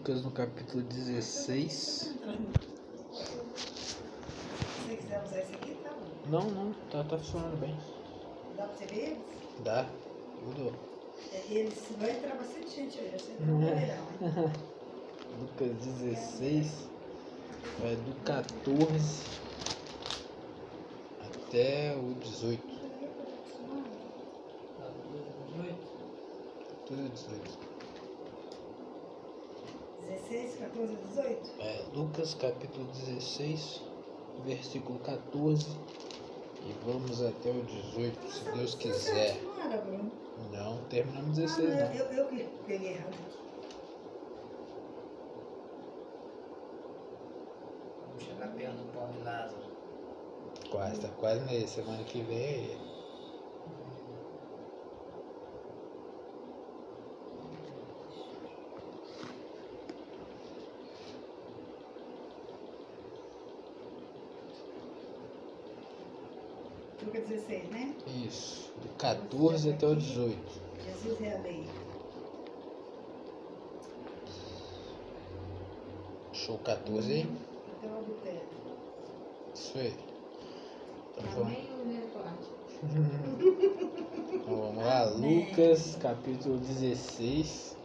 Lucas no capítulo 16. Se você quiser usar esse aqui, tá bom. Não, não, tá, tá funcionando bem. Dá pra você ver eles? Dá. Tudo. É, Eles vai entrar bastante gente aí, você não vai não, hein? Lucas 16. Vai do 14 até o 18. Tudo 18. 16, 14, 18? É, Lucas capítulo 16, versículo 14. E vamos até o 18, se Deus quiser. Não era, Bruno. Não, terminamos Ah, 16 não, não. eu, eu que peguei errado. Vamos chegar perto do pão de Lázaro. Quase, tá quase nele. Semana que vem é ele. 16, né? Isso, do 14 até o 18. Jesus é a lei. Show 14 aí? Até o adultério. Isso aí. Então vamos, Amém ou primeira parte? então vamos lá, Lucas capítulo 16,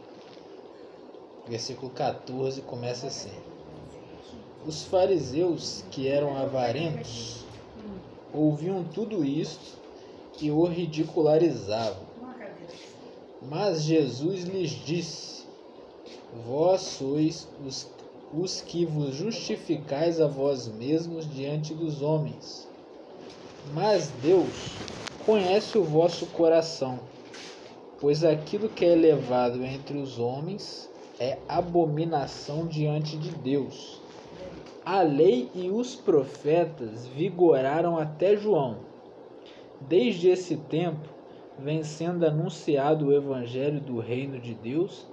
versículo 14 começa assim. Os fariseus que eram avarentos ouviam tudo isto e o ridicularizavam. Mas Jesus lhes disse: Vós sois os, os que vos justificais a vós mesmos diante dos homens. Mas Deus conhece o vosso coração, pois aquilo que é elevado entre os homens é abominação diante de Deus. A lei e os profetas vigoraram até João. Desde esse tempo, vem sendo anunciado o evangelho do reino de Deus,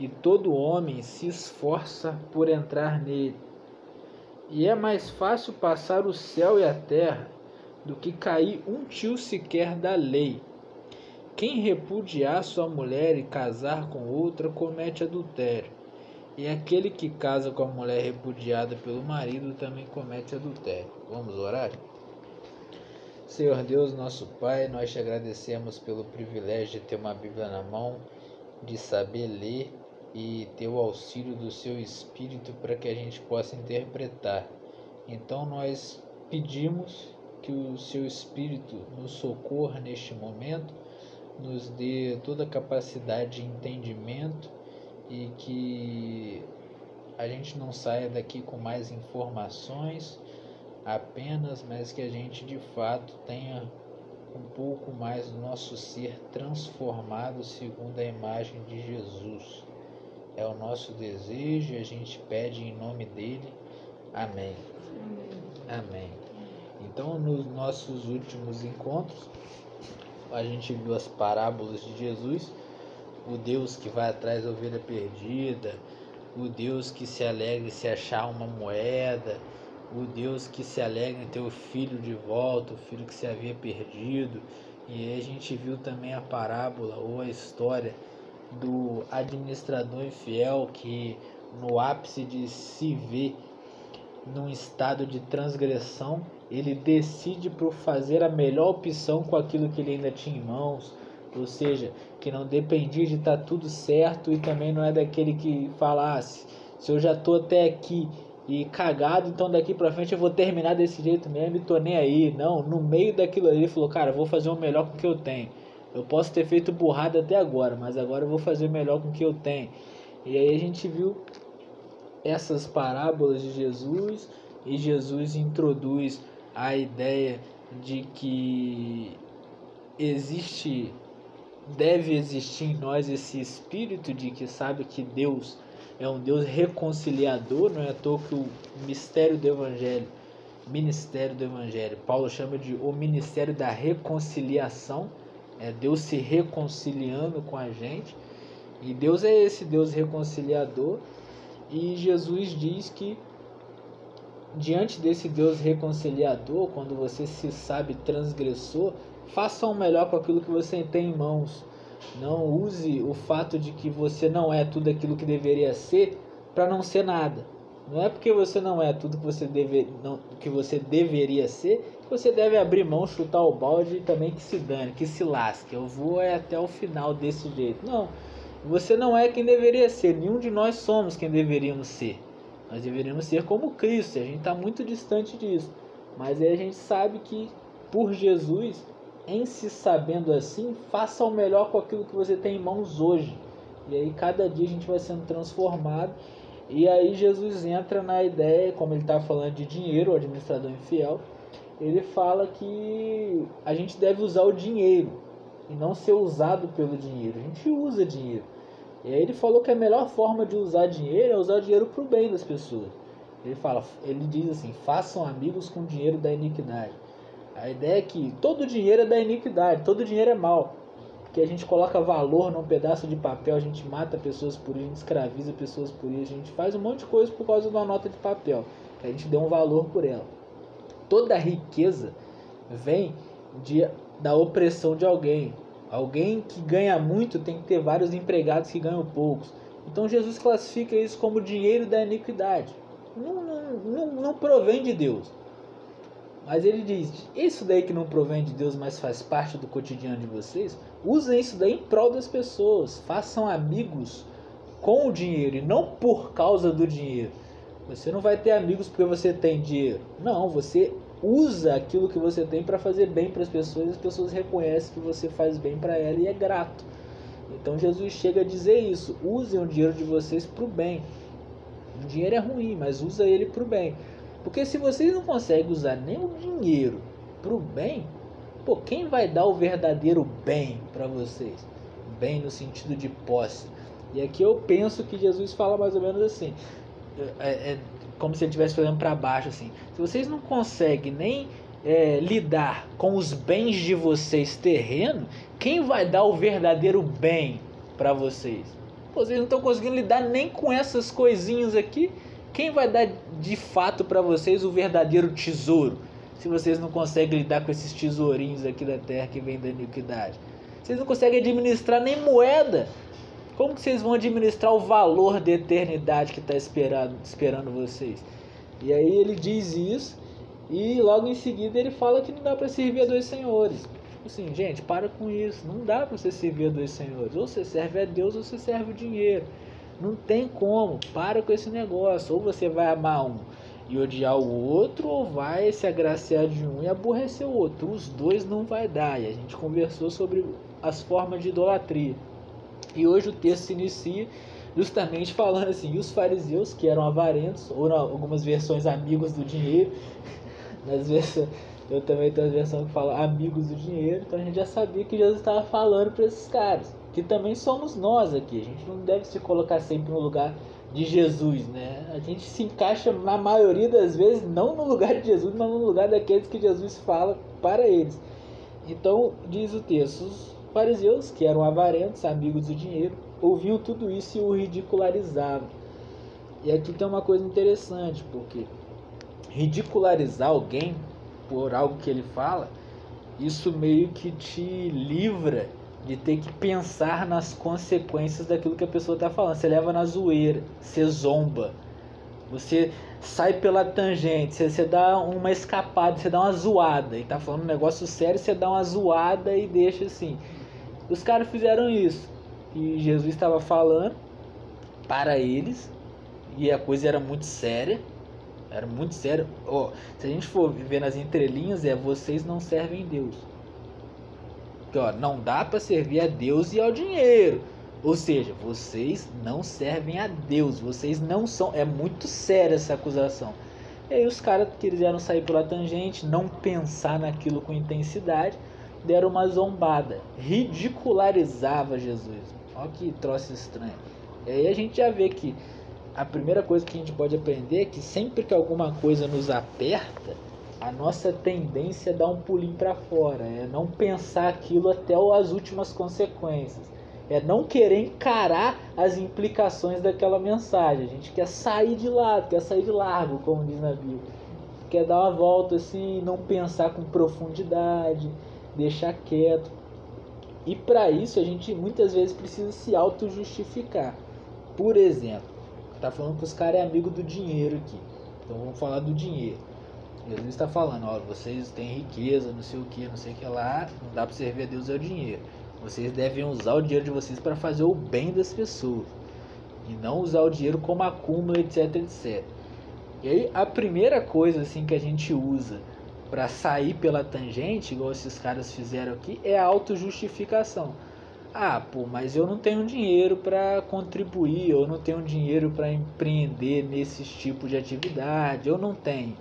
e todo homem se esforça por entrar nele. E é mais fácil passar o céu e a terra do que cair um tio sequer da lei. Quem repudiar sua mulher e casar com outra comete adultério. E aquele que casa com a mulher repudiada pelo marido também comete adultério. Vamos orar? Senhor Deus, nosso Pai, nós te agradecemos pelo privilégio de ter uma Bíblia na mão, de saber ler e ter o auxílio do Seu Espírito para que a gente possa interpretar. Então nós pedimos que o Seu Espírito nos socorra neste momento, nos dê toda a capacidade de entendimento e que a gente não saia daqui com mais informações apenas, mas que a gente de fato tenha um pouco mais do nosso ser transformado segundo a imagem de Jesus. É o nosso desejo e a gente pede em nome dele. Amém. Amém. Então, nos nossos últimos encontros, a gente viu as parábolas de Jesus, o Deus que vai atrás da ovelha perdida, o Deus que se alegra se achar uma moeda, o Deus que se alegra em ter o filho de volta, o filho que se havia perdido. E aí a gente viu também a parábola ou a história do administrador infiel que no ápice de se ver num estado de transgressão, ele decide por fazer a melhor opção com aquilo que ele ainda tinha em mãos, ou seja, que não dependia de estar tudo certo e também não é daquele que falasse, se eu já tô até aqui e cagado, então daqui pra frente eu vou terminar desse jeito mesmo e tô nem aí. Não, no meio daquilo ali ele falou, cara, vou fazer o melhor com o que eu tenho. Eu posso ter feito burrada até agora, mas agora eu vou fazer o melhor com o que eu tenho. E aí a gente viu essas parábolas de Jesus e Jesus introduz a ideia de que existe deve existir em nós esse espírito de que sabe que Deus é um Deus reconciliador, não é à toa que o mistério do evangelho, ministério do evangelho, Paulo chama de o ministério da reconciliação, é Deus se reconciliando com a gente. E Deus é esse Deus reconciliador e Jesus diz que diante desse Deus reconciliador, quando você se sabe transgressor, faça o melhor com aquilo que você tem em mãos. Não use o fato de que você não é tudo aquilo que deveria ser para não ser nada. Não é porque você não é tudo que você, deve, não, que você deveria ser que você deve abrir mão, chutar o balde e também que se dane, que se lasque. Eu vou é até o final desse jeito. Não, você não é quem deveria ser. Nenhum de nós somos quem deveríamos ser. Nós deveríamos ser como Cristo. A gente está muito distante disso. Mas aí a gente sabe que por Jesus, em se sabendo assim, faça o melhor com aquilo que você tem em mãos hoje. E aí cada dia a gente vai sendo transformado. E aí Jesus entra na ideia, como ele está falando de dinheiro, o administrador infiel, ele fala que a gente deve usar o dinheiro e não ser usado pelo dinheiro. A gente usa dinheiro. E aí ele falou que a melhor forma de usar dinheiro é usar o dinheiro para o bem das pessoas. Ele fala, ele diz assim: façam amigos com o dinheiro da iniquidade. A ideia é que todo dinheiro é da iniquidade, todo dinheiro é mal. Porque a gente coloca valor num pedaço de papel, a gente mata pessoas por isso, a gente escraviza pessoas por isso, a gente faz um monte de coisa por causa de uma nota de papel. A gente deu um valor por ela. Toda riqueza vem de, da opressão de alguém. Alguém que ganha muito tem que ter vários empregados que ganham poucos. Então Jesus classifica isso como dinheiro da iniquidade não, não, não, não provém de Deus. Mas ele diz: Isso daí que não provém de Deus, mas faz parte do cotidiano de vocês, usem isso daí em prol das pessoas. Façam amigos com o dinheiro e não por causa do dinheiro. Você não vai ter amigos porque você tem dinheiro. Não, você usa aquilo que você tem para fazer bem para as pessoas e as pessoas reconhecem que você faz bem para ela e é grato. Então Jesus chega a dizer isso: usem o dinheiro de vocês para o bem. O dinheiro é ruim, mas usa ele para o bem. Porque se vocês não conseguem usar nem o dinheiro para o bem, pô, quem vai dar o verdadeiro bem para vocês? Bem no sentido de posse. E aqui eu penso que Jesus fala mais ou menos assim, é, é como se ele estivesse falando para baixo assim. Se vocês não conseguem nem é, lidar com os bens de vocês terreno, quem vai dar o verdadeiro bem para vocês? vocês não estão conseguindo lidar nem com essas coisinhas aqui. Quem vai dar de fato para vocês o verdadeiro tesouro? Se vocês não conseguem lidar com esses tesourinhos aqui da terra que vem da iniquidade. Vocês não conseguem administrar nem moeda. Como que vocês vão administrar o valor da eternidade que está esperando, esperando vocês? E aí ele diz isso e logo em seguida ele fala que não dá para servir a dois senhores. Assim, gente, para com isso. Não dá para você servir a dois senhores. Ou você serve a Deus ou você serve o dinheiro. Não tem como. Para com esse negócio. Ou você vai amar um e odiar o outro, ou vai se agraciar de um e aborrecer o outro. Os dois não vai dar. E a gente conversou sobre as formas de idolatria. E hoje o texto se inicia justamente falando assim: os fariseus, que eram avarentos, ou algumas versões amigos do dinheiro, nas versões eu também tenho a versão que fala amigos do dinheiro, então a gente já sabia que Jesus estava falando para esses caras, que também somos nós aqui. A gente não deve se colocar sempre no lugar de Jesus, né? A gente se encaixa na maioria das vezes não no lugar de Jesus, mas no lugar daqueles que Jesus fala para eles. Então, diz o texto, os fariseus, que eram avarentos, amigos do dinheiro, ouviam tudo isso e o ridicularizavam. E aqui tem uma coisa interessante, porque ridicularizar alguém por algo que ele fala, isso meio que te livra de ter que pensar nas consequências daquilo que a pessoa está falando. Você leva na zoeira, você zomba, você sai pela tangente, você, você dá uma escapada, você dá uma zoada. E tá falando um negócio sério, você dá uma zoada e deixa assim. Os caras fizeram isso. E Jesus estava falando para eles, e a coisa era muito séria. Era muito sério. Oh, se a gente for ver nas entrelinhas, é vocês não servem Deus. Porque, ó, não dá para servir a Deus e ao dinheiro. Ou seja, vocês não servem a Deus, vocês não são. É muito séria essa acusação. E aí os caras quiseram sair pela tangente, não pensar naquilo com intensidade, deram uma zombada, ridicularizava Jesus. Olha que troço estranho. E aí a gente já vê que a primeira coisa que a gente pode aprender é que sempre que alguma coisa nos aperta, a nossa tendência é dar um pulinho para fora, é não pensar aquilo até as últimas consequências, é não querer encarar as implicações daquela mensagem. A gente quer sair de lado, quer sair de largo, como diz na Bíblia. Quer dar uma volta assim, não pensar com profundidade, deixar quieto. E para isso a gente muitas vezes precisa se auto-justificar. Por exemplo, tá falando que os caras é amigo do dinheiro aqui. Então vamos falar do dinheiro. Jesus está falando, ó, vocês têm riqueza, não sei o que, não sei o que lá, não dá para servir a Deus é o dinheiro. Vocês devem usar o dinheiro de vocês para fazer o bem das pessoas e não usar o dinheiro como acúmulo, etc, etc. E aí a primeira coisa assim que a gente usa para sair pela tangente, igual esses caras fizeram aqui, é a autojustificação. Ah, pô, mas eu não tenho dinheiro para contribuir, eu não tenho dinheiro para empreender nesses tipos de atividade, eu não tenho.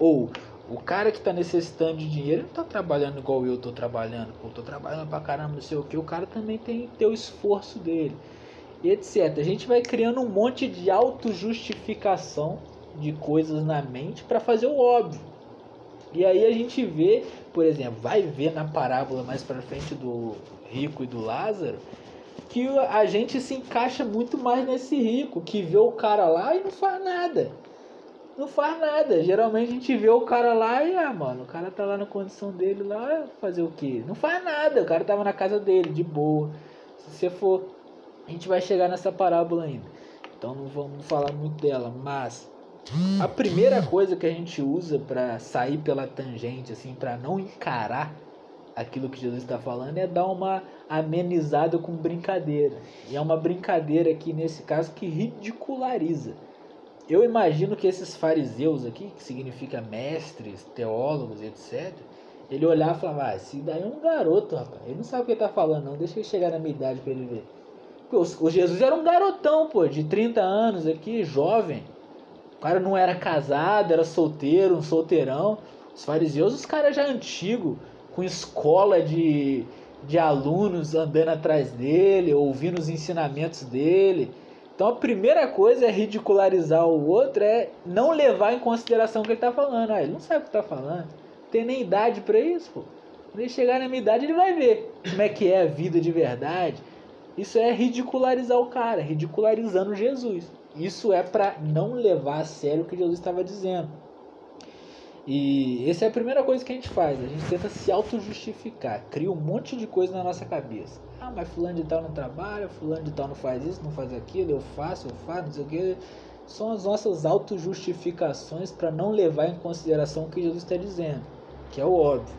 Ou o cara que tá necessitando de dinheiro não tá trabalhando igual eu tô trabalhando, pô, tô trabalhando pra caramba, não sei o que, o cara também tem que ter o esforço dele, etc. A gente vai criando um monte de autojustificação de coisas na mente para fazer o óbvio. E aí a gente vê, por exemplo, vai ver na parábola mais para frente do rico e do Lázaro, que a gente se encaixa muito mais nesse rico, que vê o cara lá e não faz nada. Não faz nada. Geralmente a gente vê o cara lá e, ah, mano, o cara tá lá na condição dele lá, fazer o quê? Não faz nada. O cara tava na casa dele, de boa. Se você for. A gente vai chegar nessa parábola ainda. Então não vamos falar muito dela, mas a primeira coisa que a gente usa para sair pela tangente, assim, para não encarar aquilo que Jesus está falando, é dar uma amenizada com brincadeira. E é uma brincadeira aqui, nesse caso, que ridiculariza. Eu imagino que esses fariseus aqui, que significa mestres, teólogos, etc., ele olhava e falava, ah, esse daí é um garoto, rapaz. Ele não sabe o que ele tá falando, não. Deixa ele chegar na minha idade para ele ver. O Jesus era um garotão, pô, de 30 anos aqui, jovem. O cara não era casado, era solteiro, um solteirão. Os fariseus, os caras já antigos, com escola de, de alunos andando atrás dele, ouvindo os ensinamentos dele. Então a primeira coisa é ridicularizar o outro, é não levar em consideração o que ele está falando. Ah, ele não sabe o que está falando, não tem nem idade para isso. Pô. Quando ele chegar na minha idade, ele vai ver como é que é a vida de verdade. Isso é ridicularizar o cara, ridicularizando Jesus. Isso é para não levar a sério o que Jesus estava dizendo. E essa é a primeira coisa que a gente faz. A gente tenta se auto-justificar. Cria um monte de coisa na nossa cabeça. Ah, mas fulano de tal não trabalha, fulano de tal não faz isso, não faz aquilo, eu faço, eu faço, não sei o que. São as nossas auto-justificações para não levar em consideração o que Jesus está dizendo, que é o óbvio.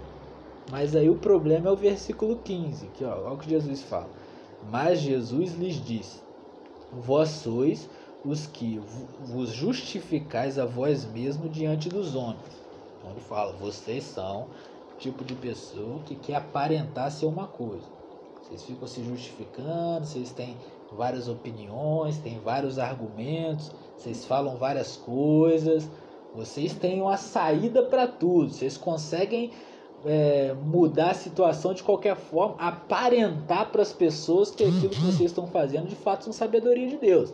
Mas aí o problema é o versículo 15, que ó, o que Jesus fala. Mas Jesus lhes disse: Vós sois os que vos justificais a vós mesmo diante dos homens. Ele fala, vocês são o tipo de pessoa que quer aparentar ser uma coisa. Vocês ficam se justificando, vocês têm várias opiniões, têm vários argumentos, vocês falam várias coisas, vocês têm uma saída para tudo, vocês conseguem é, mudar a situação de qualquer forma, aparentar para as pessoas que aquilo que vocês estão fazendo de fato são sabedoria de Deus.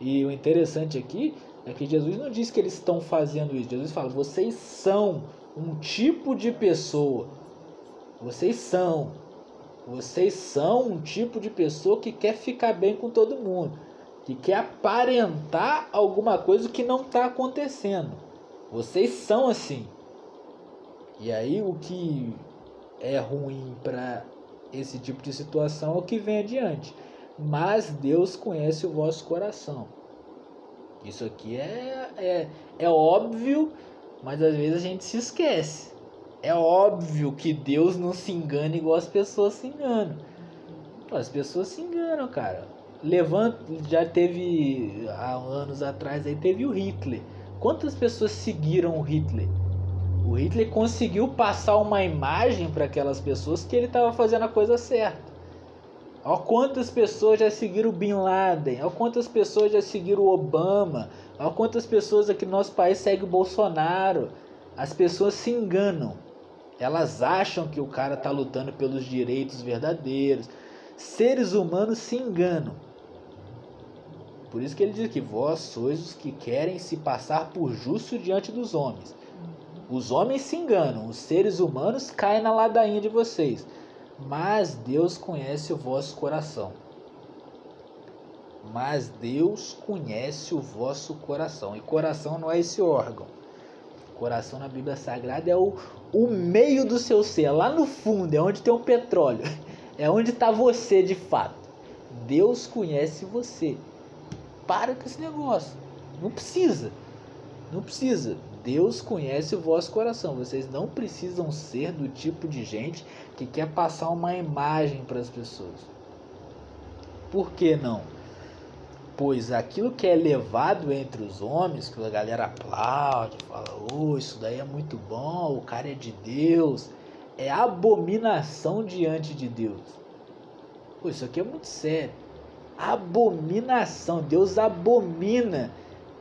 E o interessante aqui é que Jesus não diz que eles estão fazendo isso. Jesus fala: vocês são um tipo de pessoa. Vocês são. Vocês são um tipo de pessoa que quer ficar bem com todo mundo. Que quer aparentar alguma coisa que não está acontecendo. Vocês são assim. E aí o que é ruim para esse tipo de situação é o que vem adiante mas Deus conhece o vosso coração. Isso aqui é, é, é óbvio, mas às vezes a gente se esquece. É óbvio que Deus não se engana igual as pessoas se enganam. As pessoas se enganam, cara. Levanta, já teve há anos atrás aí teve o Hitler. Quantas pessoas seguiram o Hitler? O Hitler conseguiu passar uma imagem para aquelas pessoas que ele estava fazendo a coisa certa. Olha quantas pessoas já seguiram Bin Laden, olha quantas pessoas já seguiram o Obama, olha quantas pessoas aqui no nosso país seguem o Bolsonaro. As pessoas se enganam. Elas acham que o cara está lutando pelos direitos verdadeiros. Seres humanos se enganam. Por isso que ele diz que vós sois os que querem se passar por justo diante dos homens. Os homens se enganam, os seres humanos caem na ladainha de vocês mas Deus conhece o vosso coração. Mas Deus conhece o vosso coração. E coração não é esse órgão. Coração na Bíblia Sagrada é o, o meio do seu ser, é lá no fundo, é onde tem o petróleo. É onde está você de fato. Deus conhece você. para com esse negócio. Não precisa. Não precisa. Deus conhece o vosso coração. Vocês não precisam ser do tipo de gente que quer passar uma imagem para as pessoas. Por que não? Pois aquilo que é levado entre os homens, que a galera aplaude, fala, oh, isso daí é muito bom, o cara é de Deus, é abominação diante de Deus. Pô, isso aqui é muito sério. Abominação. Deus abomina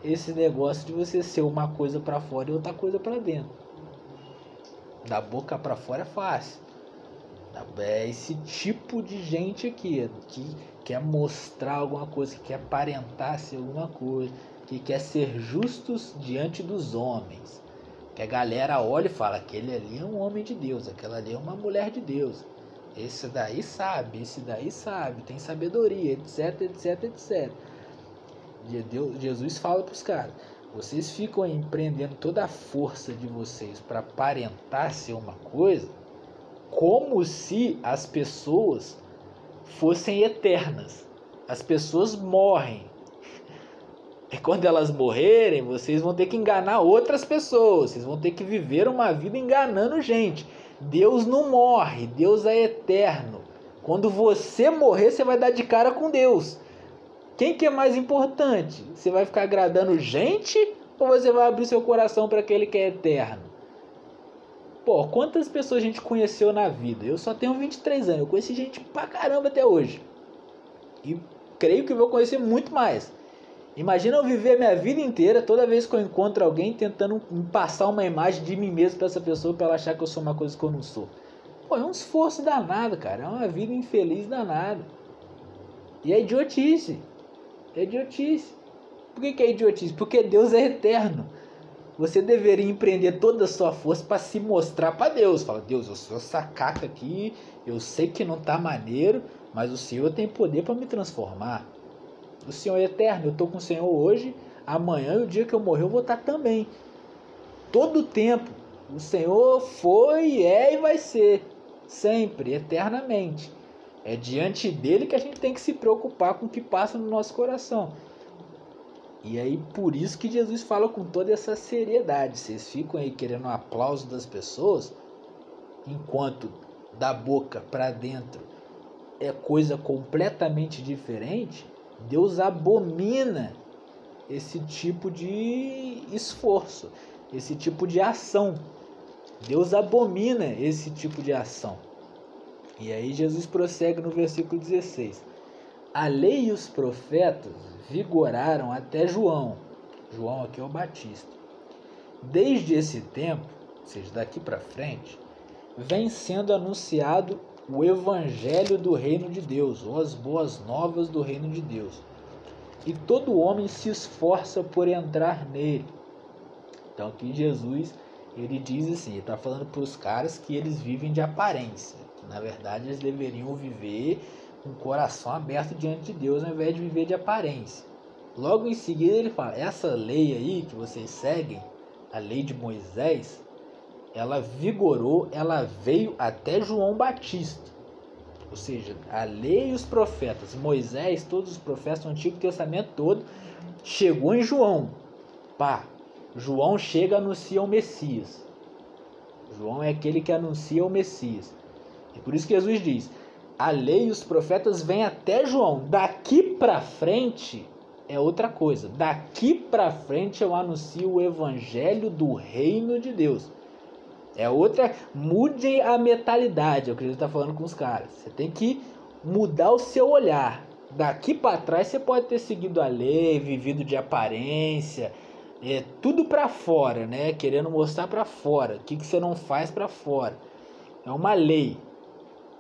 esse negócio de você ser uma coisa para fora e outra coisa para dentro. Da boca para fora é fácil. É esse tipo de gente aqui que quer mostrar alguma coisa, que quer aparentar ser alguma coisa, que quer ser justos diante dos homens. Que a galera olha e fala: aquele ali é um homem de Deus, aquela ali é uma mulher de Deus. Esse daí sabe, esse daí sabe, tem sabedoria, etc, etc, etc. Deus, Jesus fala para os caras: vocês ficam empreendendo toda a força de vocês para aparentar ser uma coisa, como se as pessoas fossem eternas. As pessoas morrem. E quando elas morrerem, vocês vão ter que enganar outras pessoas. Vocês vão ter que viver uma vida enganando gente. Deus não morre, Deus é eterno. Quando você morrer, você vai dar de cara com Deus. Quem que é mais importante? Você vai ficar agradando gente ou você vai abrir seu coração para aquele que é eterno? Pô, quantas pessoas a gente conheceu na vida? Eu só tenho 23 anos, eu conheci gente pra caramba até hoje. E creio que vou conhecer muito mais. Imagina eu viver a minha vida inteira, toda vez que eu encontro alguém, tentando passar uma imagem de mim mesmo para essa pessoa, para ela achar que eu sou uma coisa que eu não sou. Pô, é um esforço danado, cara. É uma vida infeliz danada. E é idiotice. É idiotice. Por que, que é idiotice? Porque Deus é eterno. Você deveria empreender toda a sua força para se mostrar para Deus. Fala, Deus, eu sou essa caca aqui, eu sei que não tá maneiro, mas o Senhor tem poder para me transformar. O Senhor é eterno, eu estou com o Senhor hoje, amanhã e o dia que eu morrer eu vou estar também. Todo o tempo. O Senhor foi, é e vai ser. Sempre, eternamente. É diante dele que a gente tem que se preocupar com o que passa no nosso coração. E aí, por isso que Jesus fala com toda essa seriedade. Vocês ficam aí querendo um aplauso das pessoas, enquanto da boca para dentro é coisa completamente diferente. Deus abomina esse tipo de esforço, esse tipo de ação. Deus abomina esse tipo de ação. E aí Jesus prossegue no versículo 16: A lei e os profetas vigoraram até João. João aqui é o Batista. Desde esse tempo, ou seja, daqui para frente, vem sendo anunciado o evangelho do reino de Deus, ou as boas novas do reino de Deus. E todo homem se esforça por entrar nele. Então aqui Jesus, ele diz assim, ele está falando para os caras que eles vivem de aparência. Na verdade eles deveriam viver com o coração aberto diante de Deus ao invés de viver de aparência. Logo em seguida ele fala, essa lei aí que vocês seguem, a lei de Moisés, ela vigorou, ela veio até João Batista. Ou seja, a lei e os profetas, Moisés, todos os profetas do Antigo Testamento todo, chegou em João. Pá, João chega e anuncia o Messias. João é aquele que anuncia o Messias. E por isso que Jesus diz: a lei e os profetas vêm até João. Daqui para frente é outra coisa. Daqui para frente eu anuncio o evangelho do reino de Deus. É outra. Mude a mentalidade. É o que ele está falando com os caras. Você tem que mudar o seu olhar. Daqui para trás você pode ter seguido a lei, vivido de aparência, é tudo para fora, né? Querendo mostrar para fora. O que, que você não faz para fora? É uma lei.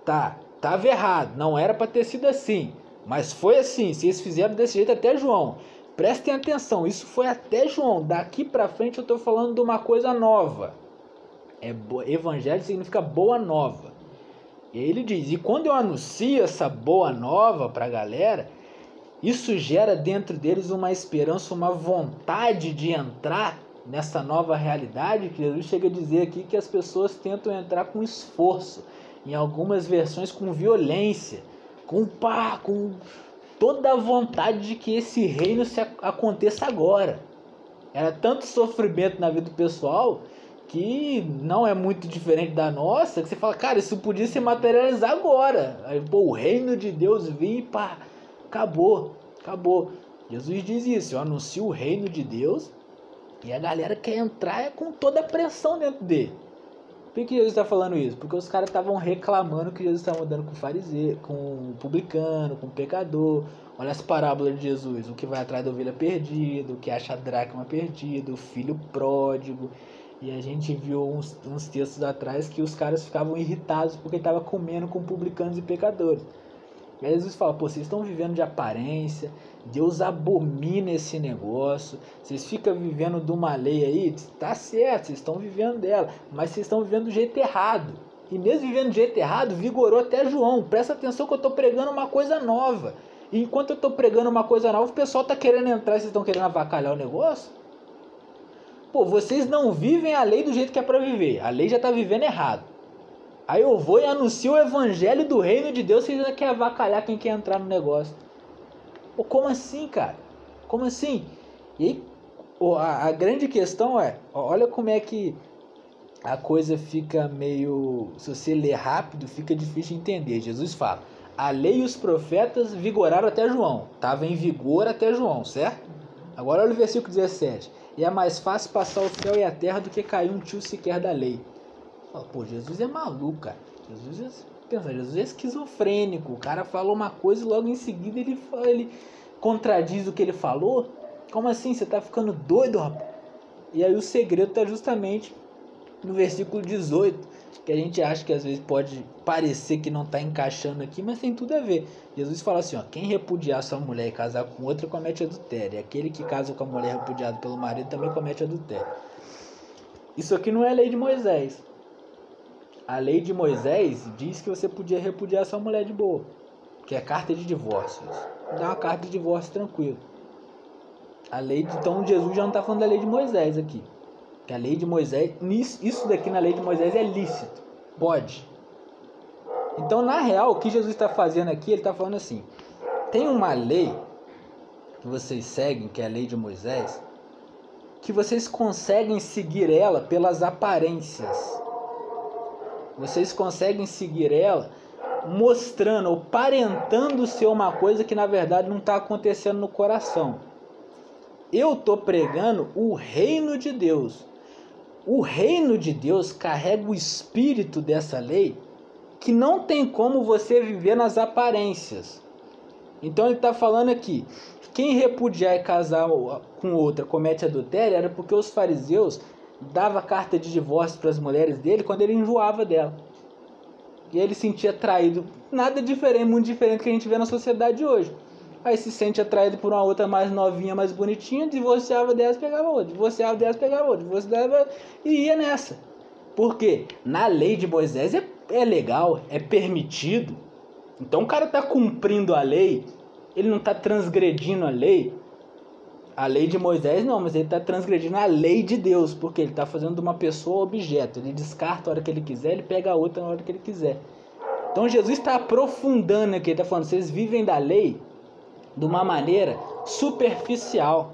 Tá, tava errado. Não era para ter sido assim. Mas foi assim. Vocês fizeram desse jeito até João. Prestem atenção. Isso foi até João. Daqui para frente eu tô falando de uma coisa nova. É evangelho significa boa nova. E ele diz: "E quando eu anuncio essa boa nova para a galera, isso gera dentro deles uma esperança, uma vontade de entrar nessa nova realidade que Jesus chega a dizer aqui que as pessoas tentam entrar com esforço, em algumas versões com violência, com pá, com toda a vontade de que esse reino se ac- aconteça agora. Era tanto sofrimento na vida pessoal que não é muito diferente da nossa, que você fala, cara, isso podia se materializar agora. Aí, pô, o reino de Deus vir e pá, acabou, acabou. Jesus diz isso, eu anuncio o reino de Deus e a galera quer entrar com toda a pressão dentro dele. Por que Jesus está falando isso? Porque os caras estavam reclamando que Jesus estava andando com fariseu, com publicano, com pecador. Olha as parábolas de Jesus, o que vai atrás da ovelha perdida, o que acha a dracma perdida, o filho pródigo. E a gente viu uns, uns textos atrás que os caras ficavam irritados porque estava comendo com publicanos e pecadores. E aí Jesus fala, pô, vocês estão vivendo de aparência, Deus abomina esse negócio, vocês ficam vivendo de uma lei aí, tá certo, vocês estão vivendo dela, mas vocês estão vivendo do jeito errado. E mesmo vivendo do jeito errado, vigorou até João. Presta atenção que eu estou pregando uma coisa nova. E enquanto eu estou pregando uma coisa nova, o pessoal está querendo entrar e vocês estão querendo avacalhar o negócio? Pô, vocês não vivem a lei do jeito que é para viver. A lei já está vivendo errado. Aí eu vou e anuncio o evangelho do reino de Deus, vocês ainda querem avacalhar quem quer entrar no negócio. Pô, como assim, cara? Como assim? E aí, a, a grande questão é, olha como é que a coisa fica meio. Se você ler rápido, fica difícil de entender. Jesus fala: a lei e os profetas vigoraram até João. Estava em vigor até João, certo? Agora olha o versículo 17. E é mais fácil passar o céu e a terra do que cair um tio sequer da lei. Pô, Jesus é maluco, cara. Jesus é, pensa, Jesus é esquizofrênico. O cara falou uma coisa e logo em seguida ele, fa- ele contradiz o que ele falou. Como assim? Você tá ficando doido, rapaz? E aí o segredo tá justamente no versículo 18, que a gente acha que às vezes pode parecer que não está encaixando aqui, mas tem tudo a ver. Jesus fala assim: ó, quem repudiar sua mulher e casar com outra comete adultério, e aquele que casa com a mulher repudiada pelo marido também comete adultério. Isso aqui não é lei de Moisés. A lei de Moisés diz que você podia repudiar sua mulher de boa, que é carta de divórcio. Dá uma carta de divórcio tranquilo. A lei de, então Jesus já não está falando da lei de Moisés aqui. Que a lei de Moisés, isso daqui na lei de Moisés é lícito. Pode. Então, na real, o que Jesus está fazendo aqui, ele está falando assim: tem uma lei que vocês seguem, que é a lei de Moisés, que vocês conseguem seguir ela pelas aparências. Vocês conseguem seguir ela mostrando ou parentando ser uma coisa que na verdade não está acontecendo no coração. Eu estou pregando o reino de Deus. O reino de Deus carrega o espírito dessa lei que não tem como você viver nas aparências. Então ele está falando aqui: quem repudiar e casar com outra comete adultério era porque os fariseus davam carta de divórcio para as mulheres dele quando ele enjoava dela. E ele se sentia atraído. Nada diferente, muito diferente do que a gente vê na sociedade hoje. Aí se sente atraído por uma outra mais novinha, mais bonitinha, divorciava delas, pegava outra, divorciava delas, pegava outra, divorciava e ia nessa. Por quê? Na lei de Moisés é, é legal, é permitido. Então o cara tá cumprindo a lei, ele não tá transgredindo a lei. A lei de Moisés não, mas ele tá transgredindo a lei de Deus, porque ele tá fazendo de uma pessoa objeto. Ele descarta a hora que ele quiser, ele pega a outra na hora que ele quiser. Então Jesus está aprofundando aqui, ele está falando, vocês vivem da lei de uma maneira superficial.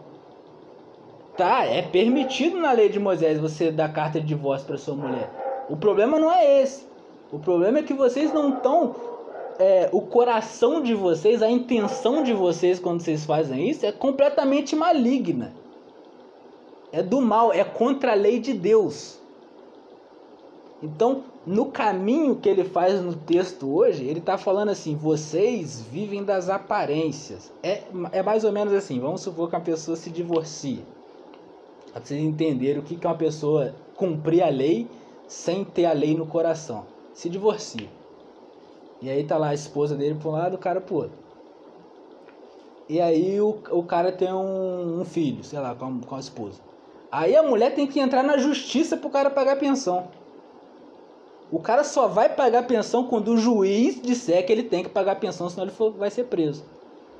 Tá, é permitido na lei de Moisés você dar carta de divórcio para sua mulher. O problema não é esse. O problema é que vocês não estão. É, o coração de vocês, a intenção de vocês quando vocês fazem isso é completamente maligna. É do mal, é contra a lei de Deus. Então, no caminho que ele faz no texto hoje, ele está falando assim: vocês vivem das aparências. É, é mais ou menos assim: vamos supor que uma pessoa se divorcia. Para vocês entenderem o que é uma pessoa cumprir a lei sem ter a lei no coração. Se divorcia. E aí tá lá a esposa dele para um lado, o cara pro outro. E aí o, o cara tem um, um filho, sei lá, com a, com a esposa. Aí a mulher tem que entrar na justiça pro cara pagar pensão. O cara só vai pagar pensão quando o juiz disser que ele tem que pagar pensão, senão ele for, vai ser preso.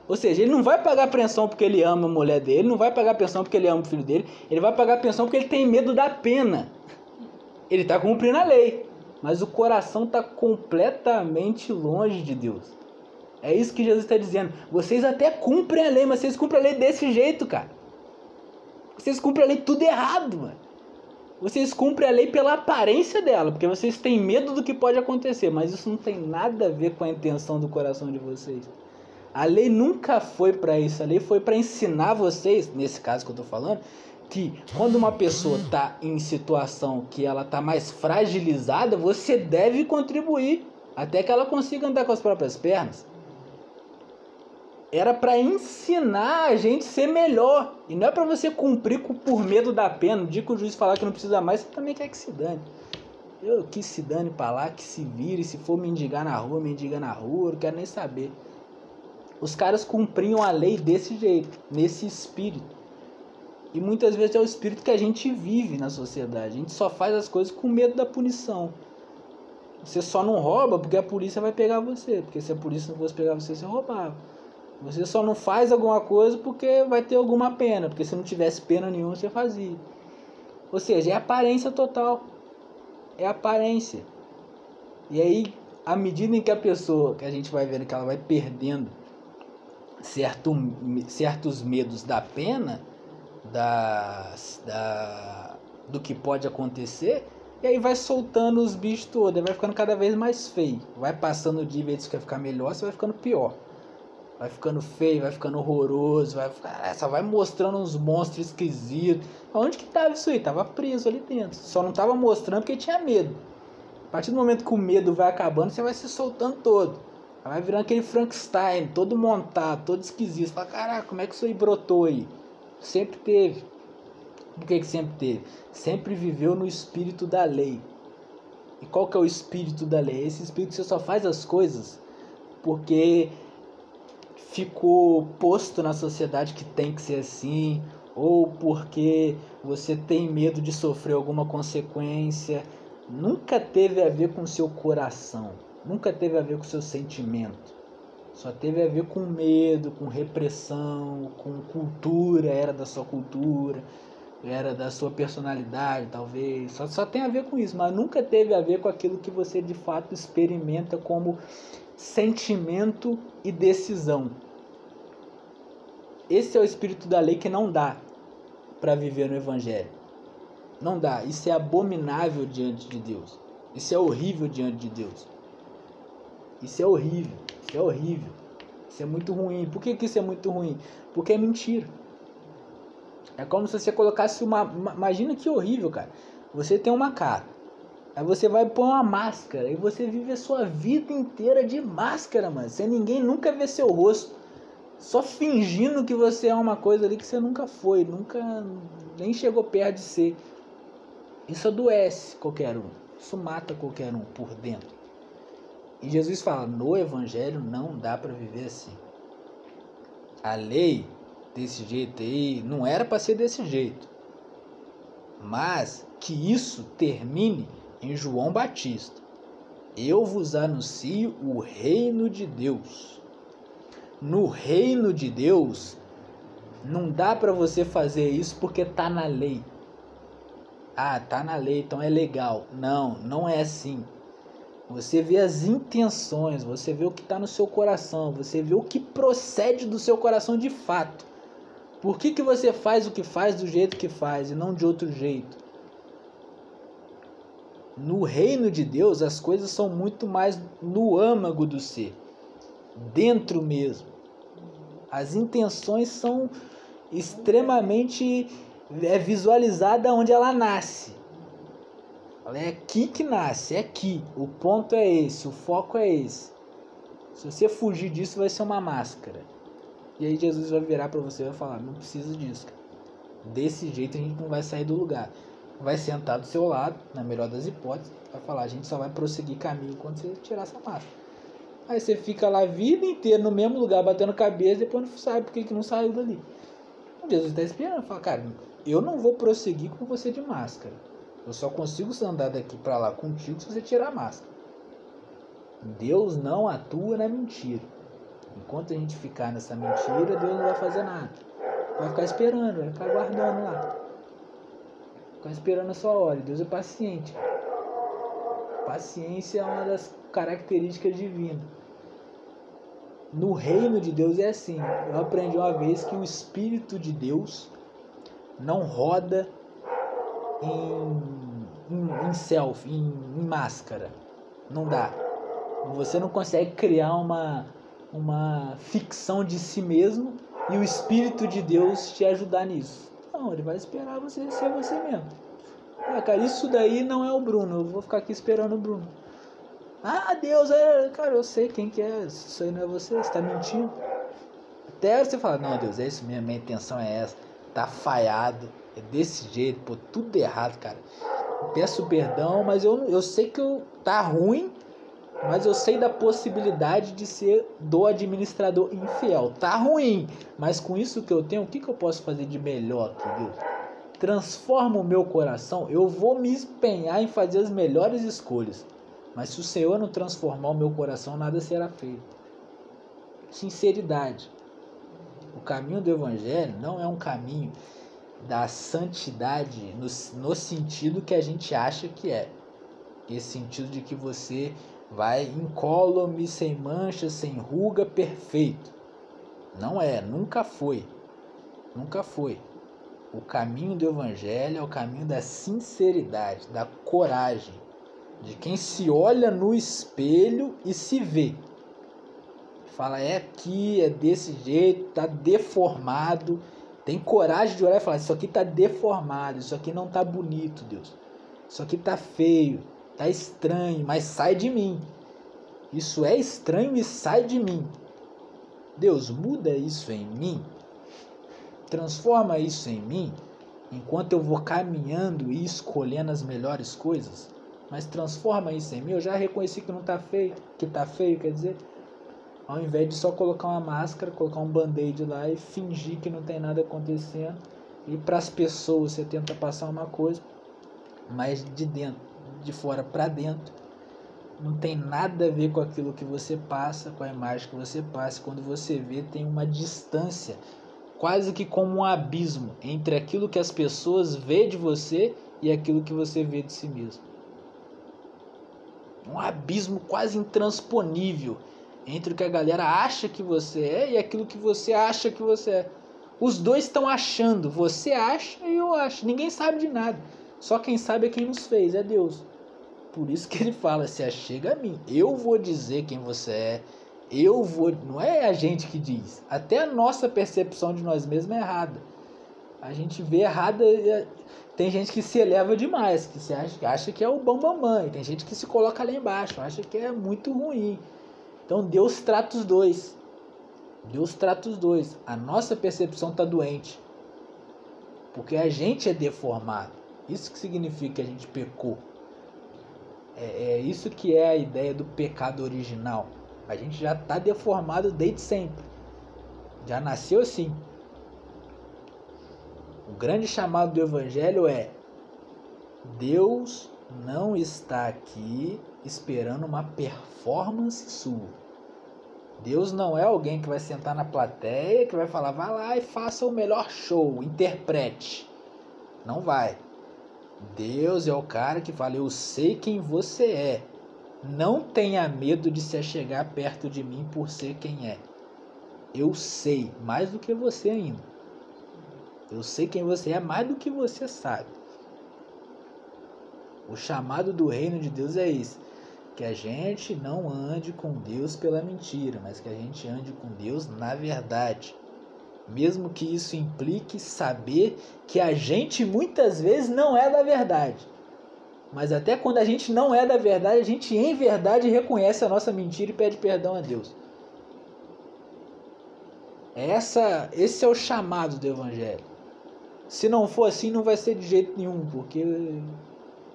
Ou seja, ele não vai pagar pensão porque ele ama a mulher dele, não vai pagar pensão porque ele ama o filho dele, ele vai pagar pensão porque ele tem medo da pena. Ele está cumprindo a lei, mas o coração está completamente longe de Deus. É isso que Jesus está dizendo. Vocês até cumprem a lei, mas vocês cumprem a lei desse jeito, cara. Vocês cumprem a lei tudo errado, mano. Vocês cumprem a lei pela aparência dela, porque vocês têm medo do que pode acontecer, mas isso não tem nada a ver com a intenção do coração de vocês. A lei nunca foi para isso, a lei foi para ensinar vocês, nesse caso que eu tô falando, que quando uma pessoa tá em situação que ela tá mais fragilizada, você deve contribuir até que ela consiga andar com as próprias pernas. Era para ensinar a gente ser melhor. E não é para você cumprir por medo da pena. O dia que o juiz falar que não precisa mais, você também quer que se dane. Eu que se dane pra lá, que se vire. Se for mendigar na rua, mendiga na rua. Eu não quero nem saber. Os caras cumpriam a lei desse jeito, nesse espírito. E muitas vezes é o espírito que a gente vive na sociedade. A gente só faz as coisas com medo da punição. Você só não rouba porque a polícia vai pegar você. Porque se a polícia não fosse pegar você, você roubava. Você só não faz alguma coisa porque vai ter alguma pena, porque se não tivesse pena nenhuma você fazia. Ou seja, é aparência total. É aparência. E aí, à medida em que a pessoa, que a gente vai vendo que ela vai perdendo certo, certos medos da pena, da, do que pode acontecer, e aí vai soltando os bichos todos, vai ficando cada vez mais feio. Vai passando o dia, em vez de ficar melhor, você vai ficando pior. Vai ficando feio, vai ficando horroroso, vai ficar, só vai mostrando uns monstros esquisitos. Onde que tava isso aí? Tava preso ali dentro. Só não tava mostrando porque tinha medo. A partir do momento que o medo vai acabando, você vai se soltando todo. Vai virando aquele Frankenstein, todo montado, todo esquisito. Você fala, caraca, como é que isso aí brotou aí? Sempre teve. Por que, que sempre teve? Sempre viveu no espírito da lei. E qual que é o espírito da lei? Esse espírito que você só faz as coisas porque ficou posto na sociedade que tem que ser assim, ou porque você tem medo de sofrer alguma consequência, nunca teve a ver com seu coração, nunca teve a ver com seu sentimento. Só teve a ver com medo, com repressão, com cultura, era da sua cultura, era da sua personalidade, talvez. Só, só tem a ver com isso, mas nunca teve a ver com aquilo que você de fato experimenta como sentimento e decisão. Esse é o espírito da lei que não dá para viver no evangelho. Não dá. Isso é abominável diante de Deus. Isso é horrível diante de Deus. Isso é horrível. Isso é horrível. Isso é muito ruim. Por que, que isso é muito ruim? Porque é mentira. É como se você colocasse uma. Imagina que horrível, cara. Você tem uma cara. Aí você vai pôr uma máscara e você vive a sua vida inteira de máscara, mano. Sem ninguém nunca ver seu rosto. Só fingindo que você é uma coisa ali que você nunca foi, nunca nem chegou perto de ser. Isso adoece qualquer um. Isso mata qualquer um por dentro. E Jesus fala: no Evangelho não dá para viver assim. A lei desse jeito aí não era para ser desse jeito. Mas que isso termine em João Batista. Eu vos anuncio o reino de Deus. No reino de Deus, não dá para você fazer isso porque tá na lei. Ah, tá na lei, então é legal. Não, não é assim. Você vê as intenções, você vê o que está no seu coração, você vê o que procede do seu coração de fato. Por que, que você faz o que faz do jeito que faz e não de outro jeito? No reino de Deus, as coisas são muito mais no âmago do ser, dentro mesmo. As intenções são extremamente é visualizada onde ela nasce. Ela é aqui que nasce, é aqui. O ponto é esse, o foco é esse. Se você fugir disso, vai ser uma máscara. E aí Jesus vai virar para você e vai falar: não precisa disso. Cara. Desse jeito a gente não vai sair do lugar vai sentar do seu lado, na melhor das hipóteses, vai falar, a gente só vai prosseguir caminho quando você tirar essa máscara. Aí você fica lá a vida inteira no mesmo lugar, batendo cabeça, depois não sabe por que não saiu dali. Jesus está esperando, fala, cara, eu não vou prosseguir com você de máscara. Eu só consigo andar daqui para lá contigo se você tirar a máscara. Deus não atua na mentira. Enquanto a gente ficar nessa mentira, Deus não vai fazer nada. Vai ficar esperando, vai ficar aguardando lá. Ficar esperando a sua hora. Deus é paciente. Paciência é uma das características divinas. no reino de Deus é assim. Eu aprendi uma vez que o Espírito de Deus não roda em, em, em selfie, em, em máscara. Não dá. Você não consegue criar uma, uma ficção de si mesmo e o Espírito de Deus te ajudar nisso. Não, ele vai esperar você ser você mesmo. Ah, cara, isso daí não é o Bruno. Eu vou ficar aqui esperando o Bruno. Ah, Deus, é... cara, eu sei quem que é. Isso aí não é você, você tá mentindo. Até você fala, não, Deus, é isso mesmo, minha intenção é essa. Tá falhado, é desse jeito, pô, tudo errado, cara. Peço perdão, mas eu, eu sei que eu, tá ruim, mas eu sei da possibilidade de ser do administrador infiel. Tá ruim, mas com isso que eu tenho, o que, que eu posso fazer de melhor aqui, Deus? Transforma o meu coração, eu vou me empenhar em fazer as melhores escolhas. Mas se o Senhor não transformar o meu coração, nada será feito. Sinceridade. O caminho do Evangelho não é um caminho da santidade no, no sentido que a gente acha que é. Esse sentido de que você vai incólume, sem mancha, sem ruga, perfeito. Não é, nunca foi. Nunca foi. O caminho do Evangelho é o caminho da sinceridade, da coragem de quem se olha no espelho e se vê. Fala, é aqui, é desse jeito, tá deformado. Tem coragem de olhar e falar, isso aqui tá deformado, isso aqui não tá bonito, Deus. Isso aqui tá feio, tá estranho, mas sai de mim. Isso é estranho e sai de mim. Deus, muda isso em mim. Transforma isso em mim enquanto eu vou caminhando e escolhendo as melhores coisas mas transforma isso em mim. Eu já reconheci que não tá feio, que tá feio, quer dizer, ao invés de só colocar uma máscara, colocar um band-aid lá e fingir que não tem nada acontecendo, e para as pessoas você tenta passar uma coisa, mas de dentro, de fora para dentro, não tem nada a ver com aquilo que você passa, com a imagem que você passa. Quando você vê, tem uma distância, quase que como um abismo entre aquilo que as pessoas vê de você e aquilo que você vê de si mesmo um abismo quase intransponível entre o que a galera acha que você é e aquilo que você acha que você é. Os dois estão achando, você acha e eu acho. Ninguém sabe de nada. Só quem sabe é quem nos fez, é Deus. Por isso que ele fala: se achega a mim, eu vou dizer quem você é. Eu vou. Não é a gente que diz. Até a nossa percepção de nós mesmos é errada. A gente vê errada tem gente que se eleva demais, que se acha, acha que é o bom mamãe. Tem gente que se coloca lá embaixo, acha que é muito ruim. Então Deus trata os dois. Deus trata os dois. A nossa percepção está doente. Porque a gente é deformado. Isso que significa que a gente pecou. É, é isso que é a ideia do pecado original. A gente já está deformado desde sempre. Já nasceu assim. O grande chamado do Evangelho é: Deus não está aqui esperando uma performance sua. Deus não é alguém que vai sentar na plateia, que vai falar, vá lá e faça o melhor show, interprete. Não vai. Deus é o cara que fala, eu sei quem você é. Não tenha medo de se chegar perto de mim por ser quem é. Eu sei, mais do que você ainda. Eu sei quem você é mais do que você sabe. O chamado do reino de Deus é esse: que a gente não ande com Deus pela mentira, mas que a gente ande com Deus na verdade. Mesmo que isso implique saber que a gente muitas vezes não é da verdade. Mas até quando a gente não é da verdade, a gente em verdade reconhece a nossa mentira e pede perdão a Deus. Essa, esse é o chamado do Evangelho. Se não for assim, não vai ser de jeito nenhum, porque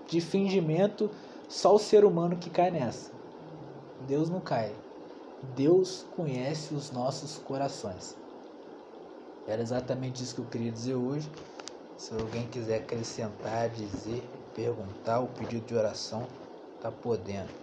de fingimento só o ser humano que cai nessa. Deus não cai. Deus conhece os nossos corações. Era exatamente isso que eu queria dizer hoje. Se alguém quiser acrescentar, dizer, perguntar, o pedido de oração, tá podendo.